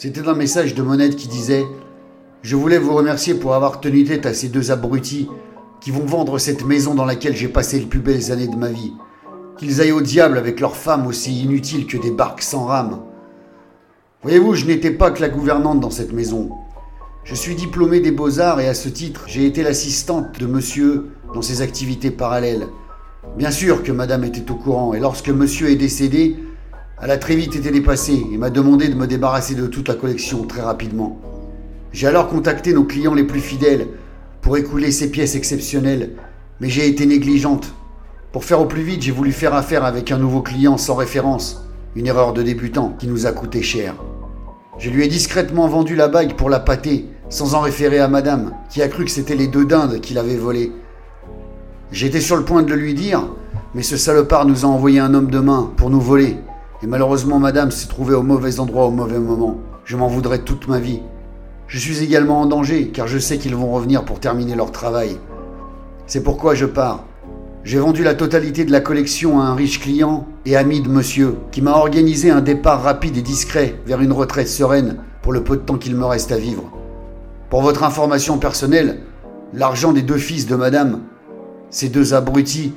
C'était un message de Monette qui disait Je voulais vous remercier pour avoir tenu tête à ces deux abrutis qui vont vendre cette maison dans laquelle j'ai passé les plus belles années de ma vie. Qu'ils aillent au diable avec leurs femmes aussi inutiles que des barques sans rame. Voyez-vous, je n'étais pas que la gouvernante dans cette maison. Je suis diplômé des beaux-arts et à ce titre, j'ai été l'assistante de monsieur dans ses activités parallèles. Bien sûr que madame était au courant et lorsque monsieur est décédé, elle a très vite été dépassée et m'a demandé de me débarrasser de toute la collection très rapidement. J'ai alors contacté nos clients les plus fidèles pour écouler ces pièces exceptionnelles, mais j'ai été négligente. Pour faire au plus vite, j'ai voulu faire affaire avec un nouveau client sans référence, une erreur de débutant qui nous a coûté cher. Je lui ai discrètement vendu la bague pour la pâter sans en référer à madame, qui a cru que c'était les deux dindes qu'il avait volées. J'étais sur le point de le lui dire, mais ce salopard nous a envoyé un homme de main pour nous voler. Et malheureusement, madame s'est trouvée au mauvais endroit au mauvais moment. Je m'en voudrais toute ma vie. Je suis également en danger, car je sais qu'ils vont revenir pour terminer leur travail. C'est pourquoi je pars. J'ai vendu la totalité de la collection à un riche client et ami de monsieur, qui m'a organisé un départ rapide et discret vers une retraite sereine pour le peu de temps qu'il me reste à vivre. Pour votre information personnelle, l'argent des deux fils de madame, ces deux abrutis,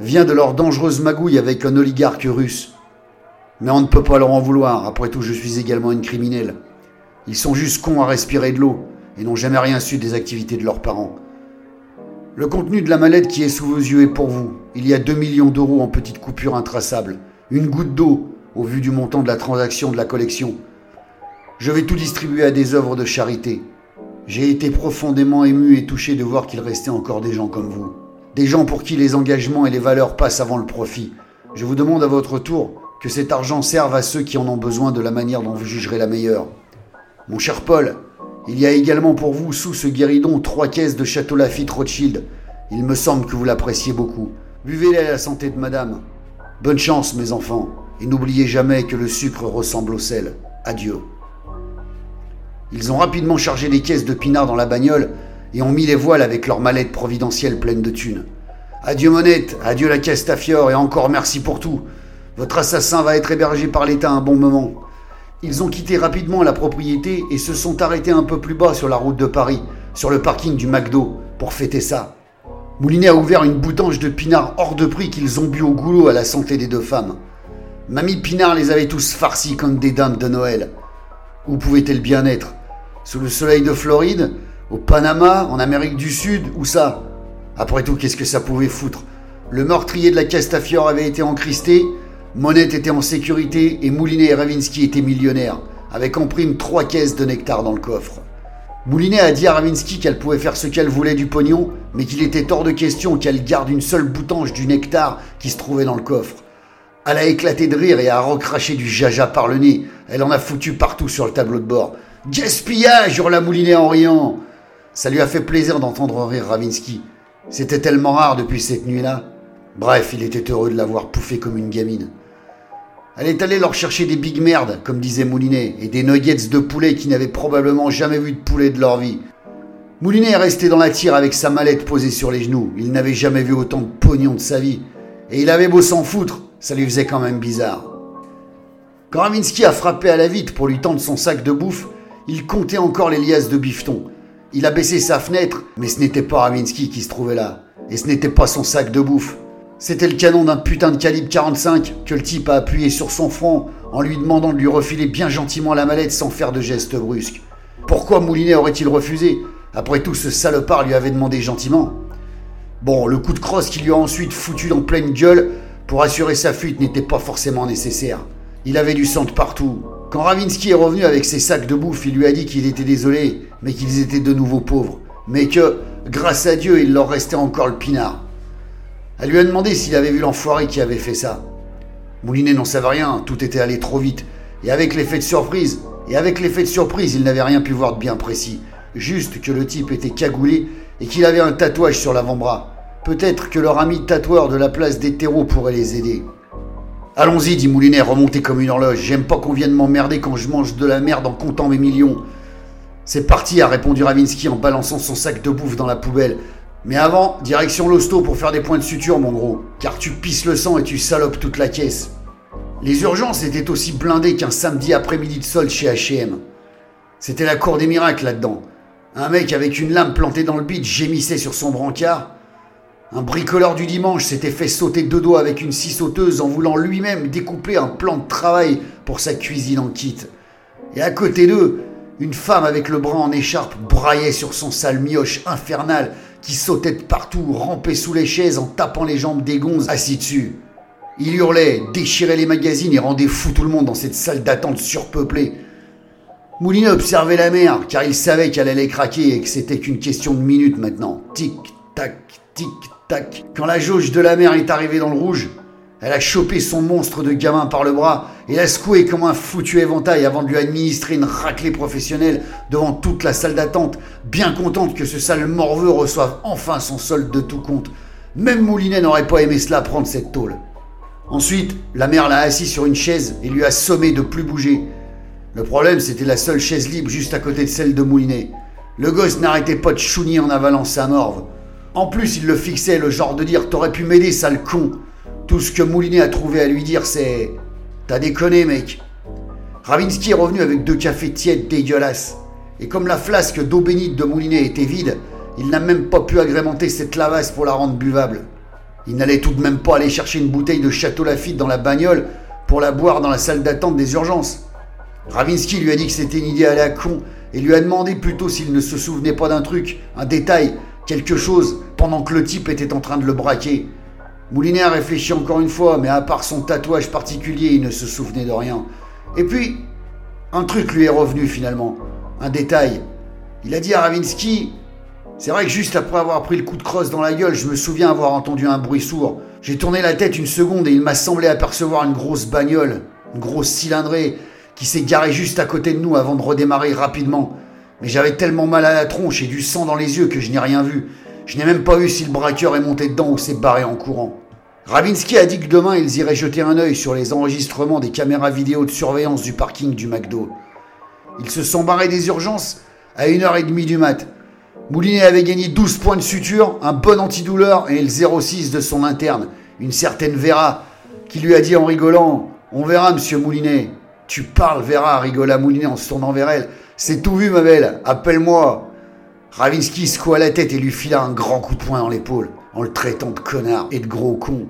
vient de leur dangereuse magouille avec un oligarque russe. Mais on ne peut pas leur en vouloir, après tout je suis également une criminelle. Ils sont juste cons à respirer de l'eau et n'ont jamais rien su des activités de leurs parents. Le contenu de la mallette qui est sous vos yeux est pour vous. Il y a 2 millions d'euros en petites coupures intraçables. Une goutte d'eau au vu du montant de la transaction de la collection. Je vais tout distribuer à des œuvres de charité. J'ai été profondément ému et touché de voir qu'il restait encore des gens comme vous. Des gens pour qui les engagements et les valeurs passent avant le profit. Je vous demande à votre tour que cet argent serve à ceux qui en ont besoin de la manière dont vous jugerez la meilleure. Mon cher Paul, il y a également pour vous sous ce guéridon trois caisses de Château Lafitte Rothschild. Il me semble que vous l'appréciez beaucoup. Buvez-les à la santé de madame. Bonne chance, mes enfants, et n'oubliez jamais que le sucre ressemble au sel. Adieu. Ils ont rapidement chargé les caisses de pinard dans la bagnole et ont mis les voiles avec leurs mallettes providentielles pleines de thunes. Adieu Monette, adieu la caisse Tafior et encore merci pour tout. Votre assassin va être hébergé par l'État un bon moment. Ils ont quitté rapidement la propriété et se sont arrêtés un peu plus bas sur la route de Paris, sur le parking du McDo, pour fêter ça. Moulinet a ouvert une boutange de pinard hors de prix qu'ils ont bu au goulot à la santé des deux femmes. Mamie Pinard les avait tous farcis comme des dames de Noël. Où pouvait-elle bien être? Sous le soleil de Floride? Au Panama? En Amérique du Sud? Où ça? Après tout, qu'est-ce que ça pouvait foutre? Le meurtrier de la Castafiore avait été encristé, Monette était en sécurité et Moulinet et Ravinsky étaient millionnaires, avec en prime trois caisses de nectar dans le coffre. Moulinet a dit à Ravinsky qu'elle pouvait faire ce qu'elle voulait du pognon, mais qu'il était hors de question qu'elle garde une seule boutange du nectar qui se trouvait dans le coffre. Elle a éclaté de rire et a recraché du jaja par le nez. Elle en a foutu partout sur le tableau de bord. Gaspillage hurla Moulinet en riant. Ça lui a fait plaisir d'entendre rire Ravinsky. C'était tellement rare depuis cette nuit-là. Bref, il était heureux de l'avoir pouffé comme une gamine. Elle est allée leur chercher des big merdes, comme disait Moulinet, et des nuggets de poulet qui n'avaient probablement jamais vu de poulet de leur vie. Moulinet est resté dans la tire avec sa mallette posée sur les genoux. Il n'avait jamais vu autant de pognon de sa vie. Et il avait beau s'en foutre, ça lui faisait quand même bizarre. Quand Ravinsky a frappé à la vitre pour lui tendre son sac de bouffe, il comptait encore les liasses de bifton. Il a baissé sa fenêtre, mais ce n'était pas Ravinsky qui se trouvait là. Et ce n'était pas son sac de bouffe. C'était le canon d'un putain de calibre 45 que le type a appuyé sur son front en lui demandant de lui refiler bien gentiment la mallette sans faire de gestes brusques. Pourquoi Moulinet aurait-il refusé? Après tout, ce salopard lui avait demandé gentiment. Bon, le coup de crosse qu'il lui a ensuite foutu en pleine gueule pour assurer sa fuite n'était pas forcément nécessaire. Il avait du sang de partout, quand Ravinsky est revenu avec ses sacs de bouffe, il lui a dit qu'il était désolé, mais qu'ils étaient de nouveau pauvres. Mais que, grâce à Dieu, il leur restait encore le pinard. Elle lui a demandé s'il avait vu l'enfoiré qui avait fait ça. Moulinet n'en savait rien, tout était allé trop vite. Et avec l'effet de surprise, et avec l'effet de surprise, il n'avait rien pu voir de bien précis. Juste que le type était cagoulé et qu'il avait un tatouage sur l'avant-bras. Peut-être que leur ami tatoueur de la place des terreaux pourrait les aider. Allons-y, dit Moulinet, remonté comme une horloge. J'aime pas qu'on vienne m'emmerder quand je mange de la merde en comptant mes millions. C'est parti, a répondu Ravinsky en balançant son sac de bouffe dans la poubelle. Mais avant, direction l'hosto pour faire des points de suture, mon gros. Car tu pisses le sang et tu salopes toute la caisse. Les urgences étaient aussi blindées qu'un samedi après-midi de solde chez HM. C'était la cour des miracles là-dedans. Un mec avec une lame plantée dans le bide gémissait sur son brancard. Un bricoleur du dimanche s'était fait sauter deux doigts avec une scie sauteuse en voulant lui-même découper un plan de travail pour sa cuisine en kit. Et à côté d'eux, une femme avec le bras en écharpe braillait sur son sale mioche infernal qui sautait de partout, rampait sous les chaises en tapant les jambes des gonzes assis dessus. Il hurlait, déchirait les magazines et rendait fou tout le monde dans cette salle d'attente surpeuplée. Moulinet observait la mer, car il savait qu'elle allait craquer et que c'était qu'une question de minutes maintenant. Tic, tac, tic, tac. Quand la jauge de la mer est arrivée dans le rouge, elle a chopé son monstre de gamin par le bras et l'a secoué comme un foutu éventail avant de lui administrer une raclée professionnelle devant toute la salle d'attente, bien contente que ce sale morveux reçoive enfin son solde de tout compte. Même Moulinet n'aurait pas aimé cela prendre cette tôle. Ensuite, la mère l'a assis sur une chaise et lui a sommé de plus bouger. Le problème, c'était la seule chaise libre juste à côté de celle de Moulinet. Le gosse n'arrêtait pas de chougner en avalant sa morve. En plus, il le fixait, le genre de dire T'aurais pu m'aider, sale con. Tout ce que Moulinet a trouvé à lui dire, c'est T'as déconné, mec. Ravinsky est revenu avec deux cafés tièdes dégueulasses. Et comme la flasque d'eau bénite de Moulinet était vide, il n'a même pas pu agrémenter cette lavasse pour la rendre buvable. Il n'allait tout de même pas aller chercher une bouteille de Château Lafitte dans la bagnole pour la boire dans la salle d'attente des urgences. Ravinsky lui a dit que c'était une idée à la con et lui a demandé plutôt s'il ne se souvenait pas d'un truc, un détail, quelque chose, pendant que le type était en train de le braquer. Moulinet a réfléchi encore une fois, mais à part son tatouage particulier, il ne se souvenait de rien. Et puis, un truc lui est revenu finalement, un détail. Il a dit à Ravinsky c'est vrai que juste après avoir pris le coup de crosse dans la gueule, je me souviens avoir entendu un bruit sourd. J'ai tourné la tête une seconde et il m'a semblé apercevoir une grosse bagnole, une grosse cylindrée, qui s'est garée juste à côté de nous avant de redémarrer rapidement. Mais j'avais tellement mal à la tronche et du sang dans les yeux que je n'ai rien vu. Je n'ai même pas vu si le braqueur est monté dedans ou s'est barré en courant. Ravinsky a dit que demain ils iraient jeter un œil sur les enregistrements des caméras vidéo de surveillance du parking du McDo. Ils se sont barrés des urgences à 1h30 du mat. Moulinet avait gagné 12 points de suture, un bon antidouleur et le 06 de son interne, une certaine Vera, qui lui a dit en rigolant On verra, monsieur Moulinet. Tu parles, Vera, rigola Moulinet en se tournant vers elle. C'est tout vu, ma belle, appelle-moi. Ravinsky secoua la tête et lui fila un grand coup de poing dans l'épaule, en le traitant de connard et de gros con.